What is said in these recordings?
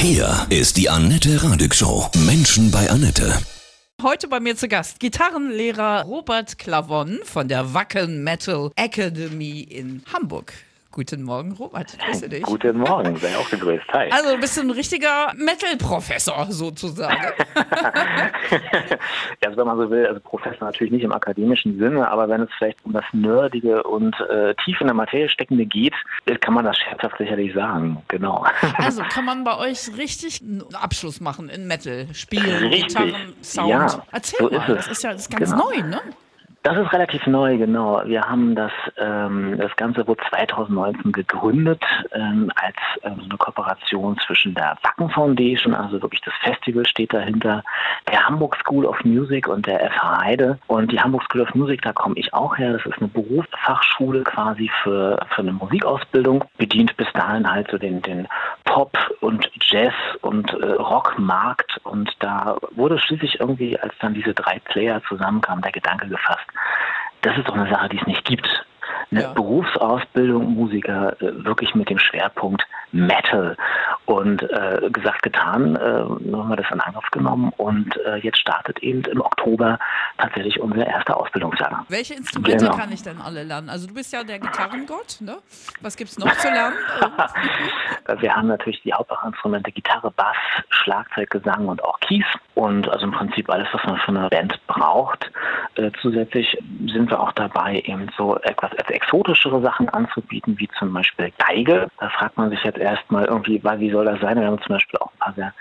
Hier ist die Annette Radig Show. Menschen bei Annette. Heute bei mir zu Gast Gitarrenlehrer Robert Clavon von der Wacken Metal Academy in Hamburg. Guten Morgen, Robert. Grüße dich. Guten Morgen, sei auch gegrüßt. Hi. Also, du bist ein richtiger Metal-Professor sozusagen. ja, also wenn man so will, also Professor natürlich nicht im akademischen Sinne, aber wenn es vielleicht um das Nerdige und äh, tief in der Materie steckende geht, kann man das scherzhaft sicherlich sagen. Genau. Also kann man bei euch richtig einen Abschluss machen in Metal, Spielen, Richtig. Gitarren, Sound. Ja, Erzähl so mal, ist es. das ist ja das ist ganz Genau. neu, ne? Das ist relativ neu, genau. Wir haben das, ähm, das Ganze wurde 2019 gegründet ähm, als ähm, eine Kooperation zwischen der Wacken Foundation, also wirklich das Festival steht dahinter, der Hamburg School of Music und der FH Heide. Und die Hamburg School of Music, da komme ich auch her. Das ist eine Berufsfachschule quasi für, für eine Musikausbildung, bedient bis dahin halt so den, den Pop und Jazz und äh, Rockmarkt. Und da wurde schließlich irgendwie, als dann diese drei Player zusammenkamen, der Gedanke gefasst, das ist doch eine Sache, die es nicht gibt. Eine Ja. Berufsausbildung Musiker äh, wirklich mit dem Schwerpunkt Metal. Und äh, gesagt, getan, äh, haben wir das in Angriff genommen und äh, jetzt startet eben im Oktober tatsächlich unser erster Ausbildungsjahr. Welche Instrumente Genau. kann ich denn alle lernen? Also du bist ja der Gitarrengott, ne? Was gibt's noch zu lernen? Wir haben natürlich die Hauptinstrumente Gitarre, Bass, Schlagzeug, Gesang und auch Keys. Und also im Prinzip alles, was man für eine Band braucht. Äh, zusätzlich sind wir auch dabei, eben so etwas als exotischere Sachen anzubieten, wie zum Beispiel Geige. Da fragt man sich jetzt erstmal irgendwie, wie soll das sein? Wir haben zum Beispiel auch ein paar sehr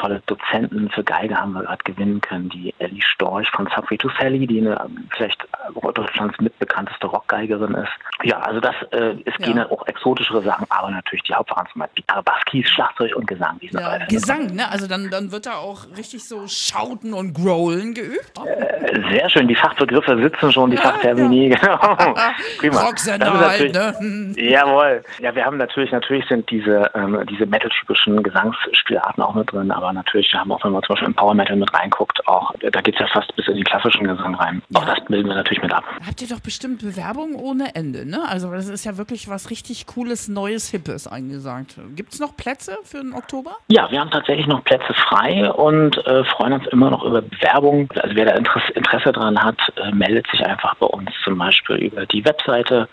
tolle Dozenten für Geige haben wir gerade gewinnen können. Die Ellie Storch von Subway to Sally, die eine ähm, vielleicht Deutschlands mitbekannteste Rockgeigerin ist. Ja, also das, äh, es Ja. gehen dann auch exotischere Sachen, aber natürlich die Hauptverhandlungen, Gitarre, Schlagzeug und Gesang. Die sind Ja. Gesang, ne? Also dann, dann wird da auch richtig so Schauten und Growlen geübt. Äh, Sehr schön, die Fachbegriffe sitzen schon, die Fachtermini, genau. Prima. Rocksender halt, ne? Jawohl. Ja, wir haben natürlich, natürlich sind diese, ähm, diese metal-typischen Gesangsspielarten auch mit drin, aber natürlich haben auch, wenn man zum Beispiel in Power Metal mit reinguckt, auch, da geht's ja fast bis in den klassischen Gesang rein. Auch das bilden wir natürlich mit ab. Habt ihr doch bestimmt Bewerbungen ohne Ende, ne? Also das ist ja wirklich was richtig Cooles, Neues, Hippes angesagt. Gibt's noch Plätze für den Oktober? Ja, wir haben tatsächlich noch Plätze frei und äh, freuen uns immer noch über Bewerbungen. Also wer da Interesse, Interesse dran hat, äh, meldet sich einfach bei uns zum Beispiel über die Webseite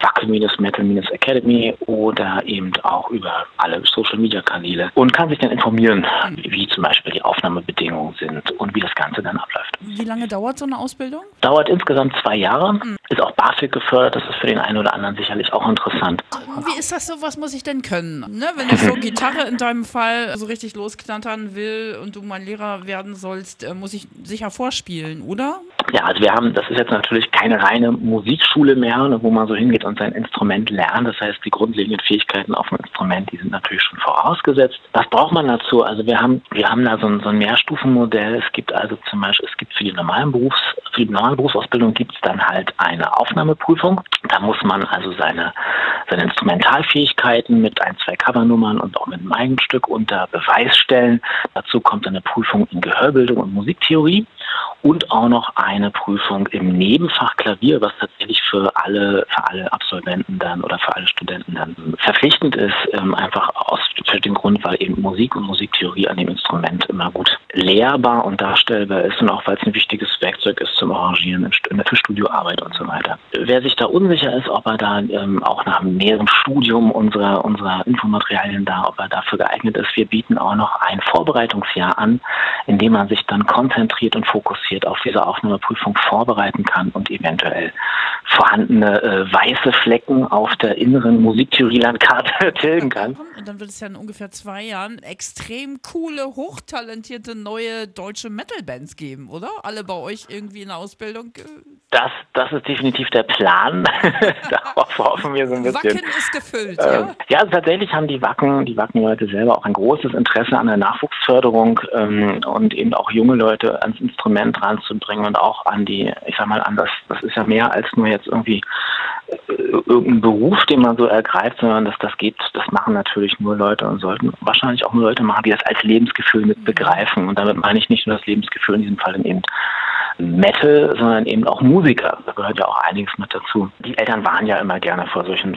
wackel-metal-academy oder eben auch über alle Social-Media-Kanäle und kann sich dann informieren, wie zum Beispiel die Aufnahmebedingungen sind und wie das Ganze dann abläuft. Wie lange dauert so eine Ausbildung? Dauert insgesamt zwei Jahre, ist auch BAföG gefördert, das ist für den einen oder anderen sicherlich auch interessant. Wie ist das so? Was muss ich denn können? Ne? Wenn ich so Gitarre in deinem Fall so richtig losknattern will und du mein Lehrer werden sollst, äh, muss ich sicher vorspielen, oder? Ja, also wir haben, das ist jetzt natürlich keine reine Musikschule mehr, ne, wo man so hingeht und sein Instrument lernt. Das heißt, die grundlegenden Fähigkeiten auf dem Instrument, die sind natürlich schon vorausgesetzt. Was braucht man dazu? Also wir haben, wir haben da so ein, so ein Mehrstufenmodell. Es gibt also zum Beispiel, es gibt für die normalen Berufs, für die normale Berufsausbildung gibt es dann halt eine Aufnahmeprüfung. Da muss man also seine, seine Instrumentalfähigkeiten mit ein, zwei Covernummern und auch mit einem Eigenstück unter Beweis stellen. Dazu kommt eine Prüfung in Gehörbildung und Musiktheorie und auch noch eine Prüfung im Nebenfach Klavier, was tatsächlich für alle, für alle Absolventen dann oder für alle Studenten dann verpflichtend ist, ähm, einfach aus für den Grund, weil eben Musik und Musiktheorie an dem Instrument immer gut lehrbar und darstellbar ist und auch weil es ein wichtiges Werkzeug ist zum Arrangieren für Studioarbeit und so weiter. Wer sich da unsicher ist, ob er da ähm, auch nach näheren Studium unserer, unserer Infomaterialien da, ob er dafür geeignet ist, wir bieten auch noch ein Vorbereitungsjahr an, in dem man sich dann konzentriert und fokussiert auf diese Aufnahmeprüfung vorbereiten kann und eventuell vorhandene äh, weiße Flecken auf der inneren Musiktheorielandkarte tilgen kann. Und dann wird es ja in ungefähr zwei Jahren extrem coole, hochtalentierte neue deutsche Metal-Bands geben, oder? Alle bei euch irgendwie in der Ausbildung. äh, Das, das ist definitiv der Plan. Darauf hoffen wir so ein bisschen. Wacken ist gefüllt, Äh, ja? ja, tatsächlich haben die Wacken, die Wacken-Leute selber auch ein großes Interesse an der Nachwuchsförderung ähm, und eben auch junge Leute ans Instrument ranzubringen und auch an die, ich sag mal, an das, das ist ja mehr als nur jetzt irgendwie äh, irgendein Beruf, den man so ergreift, sondern dass das geht, das machen natürlich nur Leute und sollten wahrscheinlich auch nur Leute machen, die das als Lebensgefühl mit begreifen. Und damit meine ich nicht nur das Lebensgefühl in diesem Fall eben Metal, sondern eben auch Musiker. Da gehört ja auch einiges mit dazu. Die Eltern waren ja immer gerne vor solchen,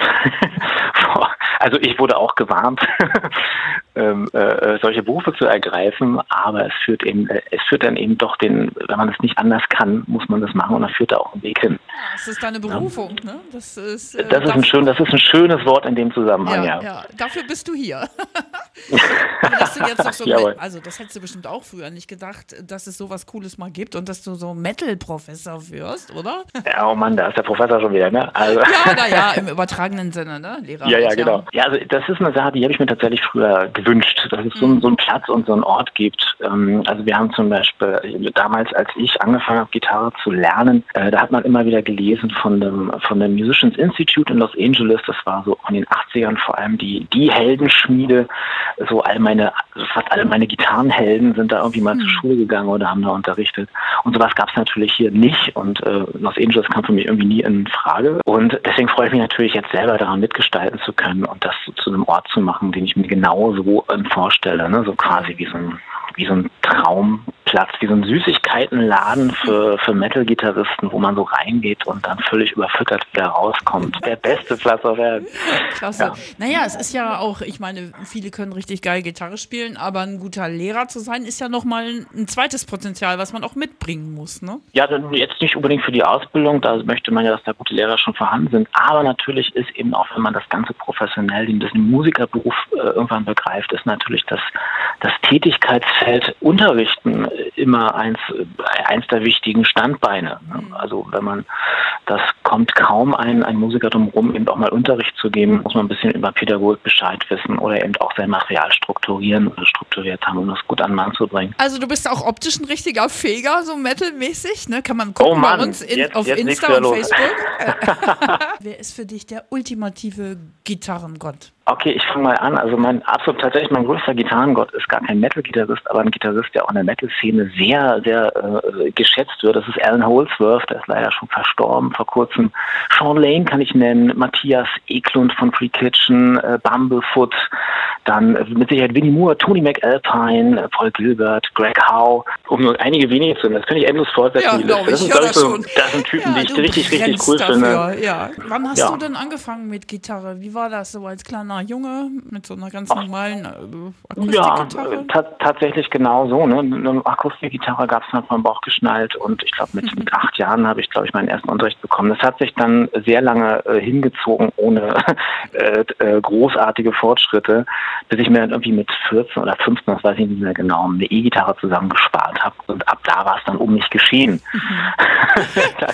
also ich wurde auch gewarnt, ähm, äh, solche Berufe zu ergreifen, aber es führt eben, äh, es führt dann eben doch den, wenn man es nicht anders kann, muss man das machen und dann führt da auch ein Weg hin. Ja, es ist deine Berufung, ja. ne? Das ist, äh, das, ist ein schön, das ist ein schönes Wort in dem Zusammenhang, ja. ja. ja. Dafür bist du hier. dass du jetzt so also das hättest du bestimmt auch früher nicht gedacht, dass es sowas Cooles mal gibt und dass du so Metal-Professor wirst, oder? Ja, oh Mann, da ist der Professor schon wieder, ne? Also. Ja, naja, im übertragenen Sinne, ne? Lehrer. Ja, ja, genau. Ja, also das ist eine Sache, die habe ich mir tatsächlich früher gewünscht, dass es so, mhm. so einen Platz und so einen Ort gibt. Ähm, also wir haben zum Beispiel damals, als ich angefangen habe, Gitarre zu lernen, äh, da hat man immer wieder gelesen von dem, von dem Musicians Institute in Los Angeles. Das war so in den 80ern vor allem die, die Heldenschmiede. So all meine, fast alle meine Gitarrenhelden sind da irgendwie mal mhm. zur Schule gegangen oder haben da unterrichtet. Und sowas gab es natürlich hier nicht. Und äh, Los Angeles kam für mich irgendwie nie in Frage. Und deswegen freue ich mich natürlich jetzt selber daran mitgestalten zu können und das so zu einem Ort zu machen, den ich mir genau so ähm, vorstelle. Ne? So quasi wie so ein wie so ein Traumplatz, wie so ein Süßigkeitenladen für, für Metal-Gitarristen, wo man so reingeht und dann völlig überfüttert wieder rauskommt. Der beste Platz auf Erden. Klasse. Ja. Naja, es ist ja auch, ich meine, viele können richtig geil Gitarre spielen, aber ein guter Lehrer zu sein, ist ja nochmal ein zweites Potenzial, was man auch mitbringen muss, ne? Ja, jetzt nicht unbedingt für die Ausbildung, da möchte man ja, dass da gute Lehrer schon vorhanden sind, aber natürlich ist eben auch, wenn man das Ganze professionell, den Musikerberuf äh, irgendwann begreift, ist natürlich das, das Tätigkeitsfeld Unterrichten immer eins, eins der wichtigen Standbeine. Mhm. Also wenn man, das kommt kaum ein, ein Musiker drumherum, eben auch mal Unterricht zu geben, muss man ein bisschen über Pädagogik Bescheid wissen oder eben auch sein Material strukturieren oder strukturiert haben, um das gut an Mann zu bringen. Also du bist auch optisch ein richtiger Feger, so metalmäßig, ne? Kann man gucken oh Mann, bei uns in, jetzt, auf jetzt Insta und Facebook. Wer ist für dich der ultimative Gitarrengott? Okay, ich fange mal an. Also mein absolut tatsächlich mein größter Gitarrengott ist gar kein Metal-Gitarrist, aber ein Gitarrist, der auch in der Metal-Szene sehr, sehr äh, geschätzt wird. Das ist Alan Holsworth, der ist leider schon verstorben vor kurzem. Sean Lane kann ich nennen, Matthias Eklund von Free Kitchen, äh, Bumblefoot, dann äh, mit Sicherheit Winnie Moore, Tony McAlpine, äh, Paul Gilbert, Greg Howe, um nur einige wenige zu nennen. Das könnte ich endlos fortsetzen. Ja, das, ist, das, so, das sind Typen, ja, die ich richtig, richtig cool dafür. finde. Ja. Wann hast ja. du denn angefangen mit Gitarre? Wie war das so als kleiner Junge mit so einer ganz normalen äh, Akustikgitarre? Ja, tatsächlich genau so. Ne? Eine Akustikgitarre gab es dann vom Bauch geschnallt und ich glaube, mit, mhm. mit acht Jahren habe ich, glaube ich, meinen ersten Unterricht bekommen. Das hat sich dann sehr lange äh, hingezogen, ohne äh, äh, großartige Fortschritte, bis ich mir dann irgendwie mit 14 oder 15, das weiß ich nicht mehr genau, eine E-Gitarre zusammengespart habe. Und ab da war es dann um mich geschehen. Mhm. da,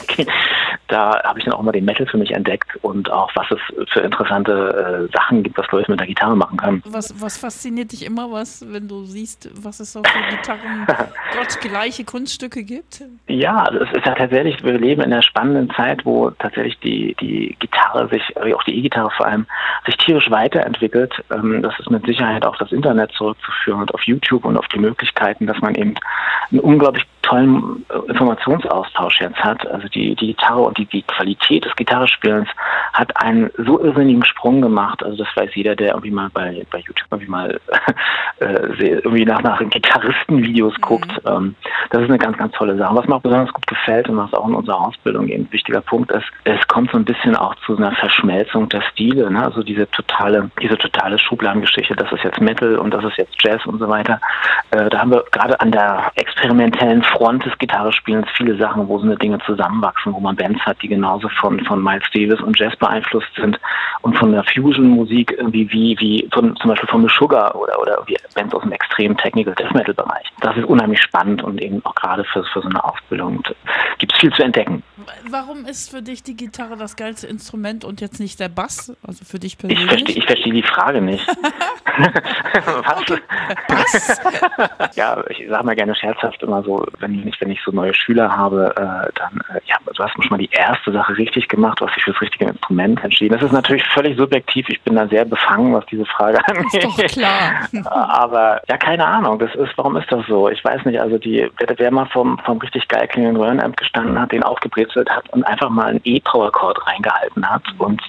da habe ich dann auch mal den Metal für mich entdeckt und auch, was es für interessante äh, Sachen gibt, was Leute mit der Gitarre machen können. Was, was fasziniert dich immer, was, wenn du siehst, was es so für Gitarren gottgleiche Kunststücke gibt? Ja, also es ist ja tatsächlich, wir leben in einer spannenden Zeit, wo tatsächlich die, die Gitarre sich, auch die E-Gitarre vor allem, sich tierisch weiterentwickelt. Ähm, das ist mit Sicherheit auf das Internet zurückzuführen und auf YouTube und auf die Möglichkeiten, dass man eben einen unglaublich tollen äh, Informationsaustausch jetzt hat. Also die, die Gitarre und die, die Qualität des Gitarrespielens hat einen so irrsinnigen Sprung gemacht. Also das weiß jeder, der irgendwie mal bei, bei YouTube irgendwie mal äh, irgendwie nach, nach Gitarristenvideos mhm. guckt. Ähm, das ist eine ganz, ganz tolle Sache. Was mir auch besonders gut gefällt und was auch in unserer Ausbildung eben ein wichtiger Punkt ist, es kommt so ein bisschen auch zu einer Verschmelzung der Stile. Ne? Also diese totale, diese totale Schubladengeschichte, das ist jetzt Metal und das ist jetzt Jazz und so weiter. Äh, da haben wir gerade an der experimentellen Front des Gitarrespielens viele Sachen, wo so eine Dinge zusammenwachsen, wo man Bands hat, die genauso von, von Miles Davis und Jazz beeinflusst sind und von der Fusion-Musik irgendwie wie, wie von, zum Beispiel von The Sugar oder, oder wie Bands aus dem extremen Technical Death Metal Bereich. Das ist unheimlich spannend und eben auch gerade für, für so eine Ausbildung gibt es viel zu entdecken. Warum ist für dich die Gitarre das geilste Instrument und jetzt nicht der Bass? Also für dich persönlich? Ich verstehe, ich verstehe die Frage nicht. Was? Bass? ja, ich sage mal gerne scherzhaft immer so, wenn ich, wenn ich so neue Schüler habe, äh, dann, äh, ja, du hast schon mal die erste Sache richtig gemacht, was sich für das richtige Instrument entschieden. Das ist natürlich völlig subjektiv. Ich bin da sehr befangen, was diese Frage angeht. Ist doch klar. Aber ja, keine Ahnung. Das ist, warum ist das so? Ich weiß nicht. Also die, wer, mal vom, vom richtig geil klingenden Röhrenamp gestanden hat, den aufgebrezelt hat und einfach mal einen E-Power-Chord reingehalten hat und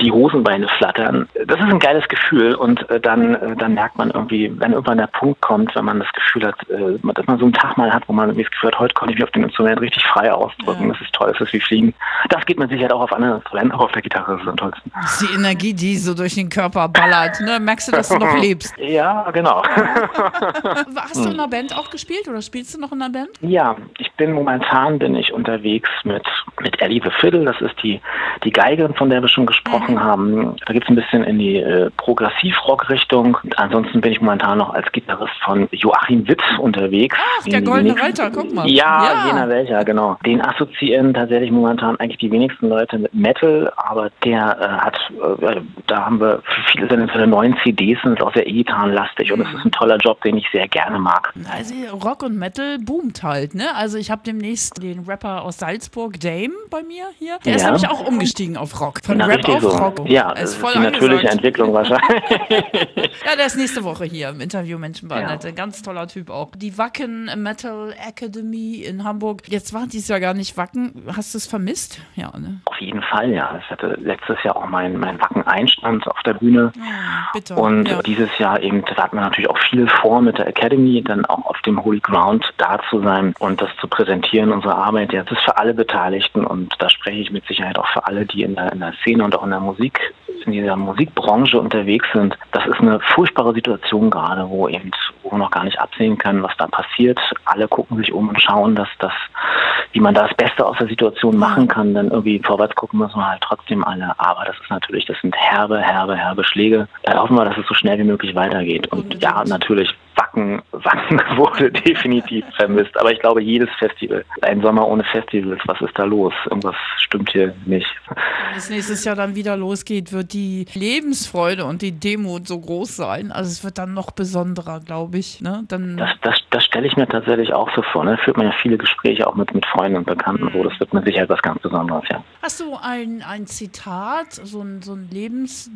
die Hosenbeine flattern. Das ist ein geiles Gefühl und äh, dann, äh, dann merkt man irgendwie, wenn irgendwann der Punkt kommt, wenn man das Gefühl hat, äh, dass man so einen Tag mal hat, wo man irgendwie das Gefühl hat, heute konnte ich mich auf dem Instrument richtig frei ausdrücken. Ja. Das ist toll, das ist wie Fliegen. Das geht man sicher auch auf anderen Instrumenten, aber auf der Gitarre ist es am tollsten. Das ist die Energie, die so durch den Körper ballert. Ne? Merkst du, dass du noch lebst? Ja, genau. Hast du in einer Band auch gespielt oder spielst du noch in einer Band? Ja, ich bin momentan bin ich unterwegs mit, mit Ellie the Fiddle. Das ist die, die Geige, von der wir schon gesprochen mhm. haben. Da geht es ein bisschen in die äh, Progressiv-Rock-Richtung. Ansonsten bin ich momentan noch als Gitarrist von Joachim Witt unterwegs. Ach, der Goldene Reiter, guck mal. Ja, ja, jener welcher, genau. Den assoziieren tatsächlich momentan eigentlich die wenigsten Leute mit Metal, aber der äh, hat, äh, da haben wir viele seine neuen CDs sind auch sehr E-Gitarrenlastig mhm. und es ist ein toller Job, den ich sehr gerne mag. Also Rock und Metal boomt halt, ne? Also ich habe demnächst den Rapper aus Salzburg, Dame, bei mir hier. Der ja. ist nämlich auch umgestiegen auf Rock. Von Na, Rap auf so. Rock. Ja, das ist voll die natürliche Entwicklung wahrscheinlich. ja, der ist nächste Woche hier im Interview Menschenbandette. Ja. Ganz toller Typ auch. Die Wacken Metal Academy in Hamburg. Jetzt war dies Jahr gar nicht Wacken. Hast du es vermisst? Ja, ne? Auf jeden Fall, ja. Ich hatte letztes Jahr auch mein, mein Wacken-Einstand auf der Bühne. Ja, bitte. Und ja. dieses Jahr eben, da hat man natürlich auch viel vor mit der Academy, dann auch auf dem Holy Ground da zu sein und das zu präsentieren, unsere Arbeit. Ja, das ist für alle Beteiligten und da spreche ich mit Sicherheit auch für alle, die in der, in der Szene und auch in der Musik in dieser Musikbranche unterwegs sind, das ist eine furchtbare Situation gerade, wo eben, wo man noch gar nicht absehen kann, was da passiert. Alle gucken sich um und schauen, dass das, wie man da das Beste aus der Situation machen kann. Dann irgendwie vorwärts gucken müssen wir halt trotzdem alle. Aber das ist natürlich, das sind herbe, herbe, herbe Schläge. Da hoffen wir, dass es so schnell wie möglich weitergeht. Und ja, natürlich Wacken, Wacken wurde definitiv vermisst. Aber ich glaube, jedes Festival, ein Sommer ohne Festivals, was ist da los? Irgendwas stimmt hier nicht. Wenn es nächstes Jahr dann wieder losgeht, wird die Lebensfreude und die Demut so groß sein. Also es wird dann noch besonderer, glaube ich. Ne? Dann das das, das stelle ich mir tatsächlich auch so vor. Ne? Führt man ja viele Gespräche auch mit, mit Freunden und Bekannten, wo das wird mit Sicherheit was ganz Besonderes, ja. Hast du ein, ein Zitat, so ein, so ein Lebens,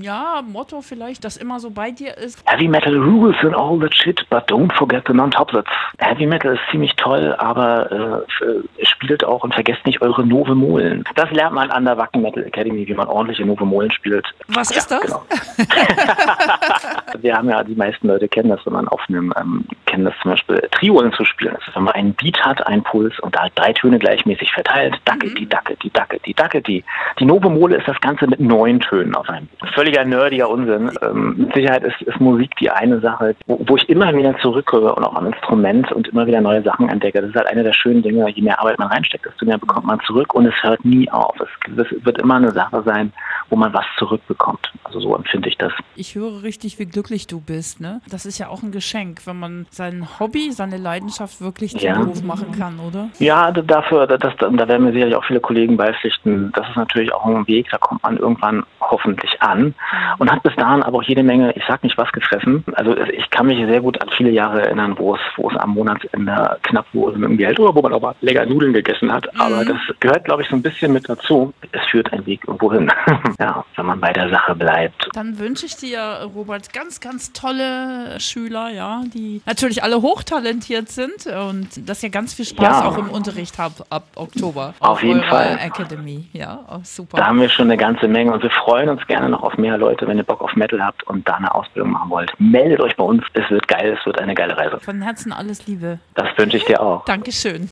ja, Motto vielleicht, das immer so bei dir ist? Heavy Metal rules and all all that shit, but don't forget the non-top-Sets. Heavy Metal ist ziemlich toll, aber äh, spielt auch und vergesst nicht eure Nove Molen. Das lernt man an der Wacken Metal Academy, wie man ordentliche Nove Molen spielt. Was ja, ist das? Genau. Wir haben ja, die meisten Leute kennen das, wenn man auf einem, ähm, kennen das zum Beispiel, Triolen zu spielen. Ist, wenn man einen Beat hat, einen Puls und da drei Töne gleichmäßig verteilt. Dacke, mhm. die Dacke, die Dacke, die Dacke, die. Die Nove Mole ist das Ganze mit neun Tönen auf einem. Völliger nerdiger Unsinn. Ähm, mit Sicherheit ist, ist Musik die eine Sache, wo, wo ich immer wieder zurückhöre und auch am Instrument und immer wieder neue Sachen entdecke. Das ist halt eine der schönen Dinge, je mehr Arbeit man reinsteckt, desto mehr bekommt man zurück und es hört nie auf. Es, es wird immer eine Sache sein, wo man was zurückbekommt. Also so empfinde ich das. Ich höre richtig, wie glücklich du bist. Ne? Das ist ja auch ein Geschenk, wenn man sein Hobby, seine Leidenschaft wirklich zum ja. Beruf machen kann, oder? Ja, dafür, das, da werden mir sicherlich auch viele Kollegen beipflichten. Das ist natürlich auch ein Weg, da kommt man irgendwann hoffentlich an mhm. und hat bis dahin aber auch jede Menge, ich sag nicht was gefressen. Also ich kann mich sehr gut an viele Jahre erinnern, wo es, wo es am Monatsende knapp wurde mit dem Geld oder wo man aber lecker Nudeln gegessen hat. Mhm. Aber das gehört, glaube ich, so ein bisschen mit dazu. Es führt ein Weg irgendwo hin. ja, wenn man bei der Sache bleibt. Dann wünsche ich dir, Robert, ganz, ganz tolle Schüler, ja, die natürlich alle hochtalentiert sind und dass ihr ganz viel Spaß ja. auch im Unterricht habt ab Oktober. Auf, auf jeden Fall. Academy, ja, oh, super. Da haben wir schon eine ganze Menge und wir freuen uns gerne noch auf mehr Leute, wenn ihr Bock auf Metal habt und da eine Ausbildung machen wollt. Meldet euch bei uns, es wird geil, es wird eine geile Reise. Von Herzen alles Liebe. Das wünsche ich dir auch. Dankeschön.